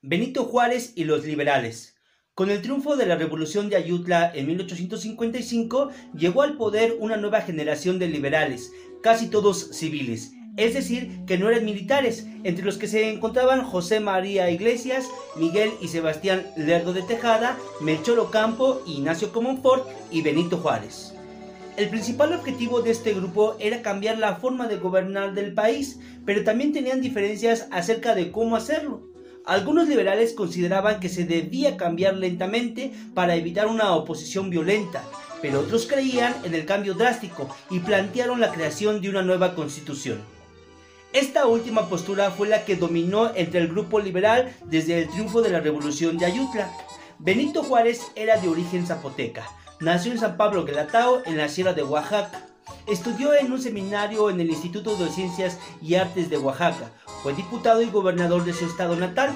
Benito Juárez y los liberales. Con el triunfo de la Revolución de Ayutla en 1855, llegó al poder una nueva generación de liberales, casi todos civiles, es decir, que no eran militares, entre los que se encontraban José María Iglesias, Miguel y Sebastián Lerdo de Tejada, Melchor Ocampo, Ignacio Comonfort y Benito Juárez. El principal objetivo de este grupo era cambiar la forma de gobernar del país, pero también tenían diferencias acerca de cómo hacerlo. Algunos liberales consideraban que se debía cambiar lentamente para evitar una oposición violenta, pero otros creían en el cambio drástico y plantearon la creación de una nueva constitución. Esta última postura fue la que dominó entre el grupo liberal desde el triunfo de la Revolución de Ayutla. Benito Juárez era de origen zapoteca. Nació en San Pablo Guelatao, en la Sierra de Oaxaca. Estudió en un seminario en el Instituto de Ciencias y Artes de Oaxaca. Fue diputado y gobernador de su estado natal.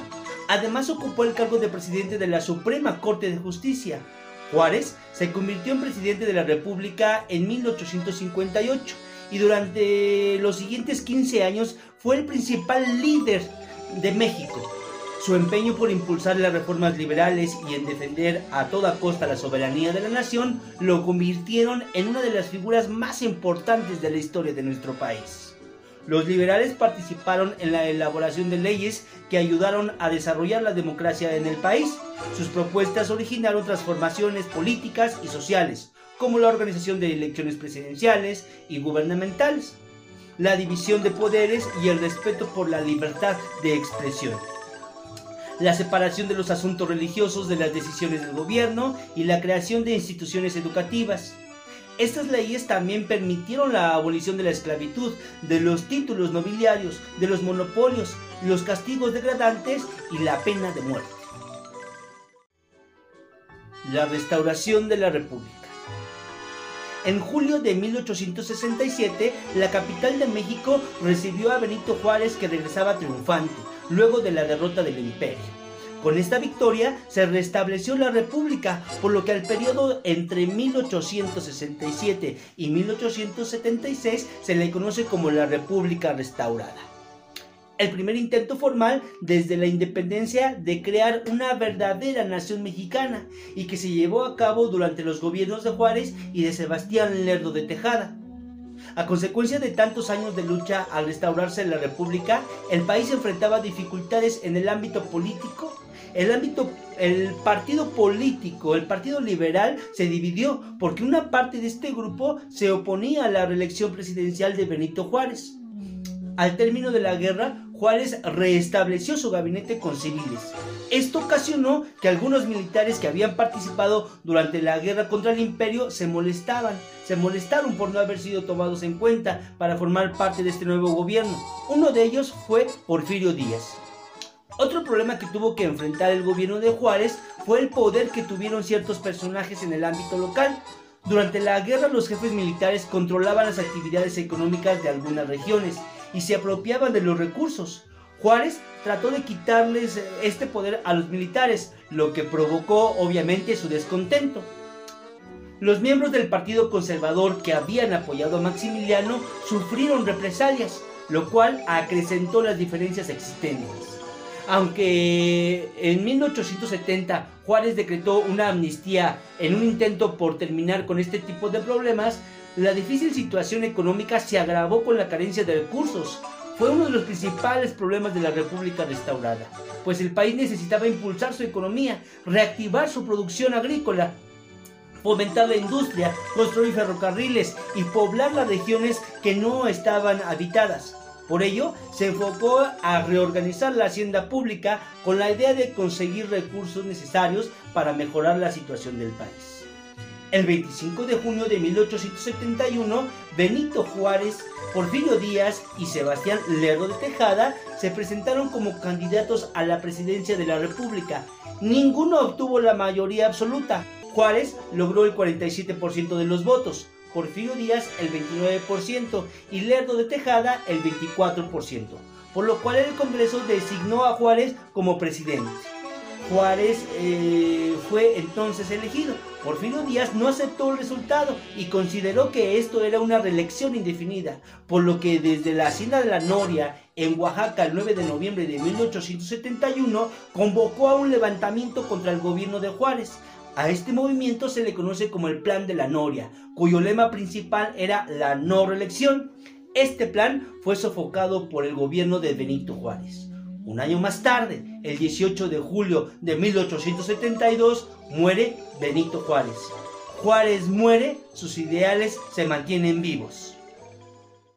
Además ocupó el cargo de presidente de la Suprema Corte de Justicia. Juárez se convirtió en presidente de la República en 1858 y durante los siguientes 15 años fue el principal líder de México. Su empeño por impulsar las reformas liberales y en defender a toda costa la soberanía de la nación lo convirtieron en una de las figuras más importantes de la historia de nuestro país. Los liberales participaron en la elaboración de leyes que ayudaron a desarrollar la democracia en el país. Sus propuestas originaron transformaciones políticas y sociales, como la organización de elecciones presidenciales y gubernamentales, la división de poderes y el respeto por la libertad de expresión la separación de los asuntos religiosos de las decisiones del gobierno y la creación de instituciones educativas. Estas leyes también permitieron la abolición de la esclavitud, de los títulos nobiliarios, de los monopolios, los castigos degradantes y la pena de muerte. La restauración de la República. En julio de 1867, la capital de México recibió a Benito Juárez que regresaba triunfante, luego de la derrota del imperio. Con esta victoria se restableció la república, por lo que al periodo entre 1867 y 1876 se le conoce como la República Restaurada. El primer intento formal desde la independencia de crear una verdadera nación mexicana y que se llevó a cabo durante los gobiernos de Juárez y de Sebastián Lerdo de Tejada. A consecuencia de tantos años de lucha al restaurarse la República, el país enfrentaba dificultades en el ámbito político. El ámbito, el partido político, el partido liberal se dividió porque una parte de este grupo se oponía a la reelección presidencial de Benito Juárez. Al término de la guerra, Juárez restableció su gabinete con civiles. Esto ocasionó que algunos militares que habían participado durante la guerra contra el imperio se molestaban, se molestaron por no haber sido tomados en cuenta para formar parte de este nuevo gobierno. Uno de ellos fue Porfirio Díaz. Otro problema que tuvo que enfrentar el gobierno de Juárez fue el poder que tuvieron ciertos personajes en el ámbito local. Durante la guerra los jefes militares controlaban las actividades económicas de algunas regiones y se apropiaban de los recursos. Juárez trató de quitarles eh, este poder a los militares, lo que provocó obviamente su descontento. Los miembros del Partido Conservador que habían apoyado a Maximiliano sufrieron represalias, lo cual acrecentó las diferencias existentes. Aunque en 1870 Juárez decretó una amnistía en un intento por terminar con este tipo de problemas, la difícil situación económica se agravó con la carencia de recursos. Fue uno de los principales problemas de la República restaurada, pues el país necesitaba impulsar su economía, reactivar su producción agrícola, fomentar la industria, construir ferrocarriles y poblar las regiones que no estaban habitadas. Por ello, se enfocó a reorganizar la hacienda pública con la idea de conseguir recursos necesarios para mejorar la situación del país. El 25 de junio de 1871, Benito Juárez, Porfirio Díaz y Sebastián Lerdo de Tejada se presentaron como candidatos a la presidencia de la República. Ninguno obtuvo la mayoría absoluta. Juárez logró el 47% de los votos, Porfirio Díaz el 29% y Lerdo de Tejada el 24%, por lo cual el Congreso designó a Juárez como presidente. Juárez eh, fue entonces elegido. Porfirio Díaz no aceptó el resultado y consideró que esto era una reelección indefinida, por lo que desde la hacienda de la Noria en Oaxaca el 9 de noviembre de 1871, convocó a un levantamiento contra el gobierno de Juárez. A este movimiento se le conoce como el Plan de la Noria, cuyo lema principal era la no reelección. Este plan fue sofocado por el gobierno de Benito Juárez. Un año más tarde, el 18 de julio de 1872, muere Benito Juárez. Juárez muere, sus ideales se mantienen vivos.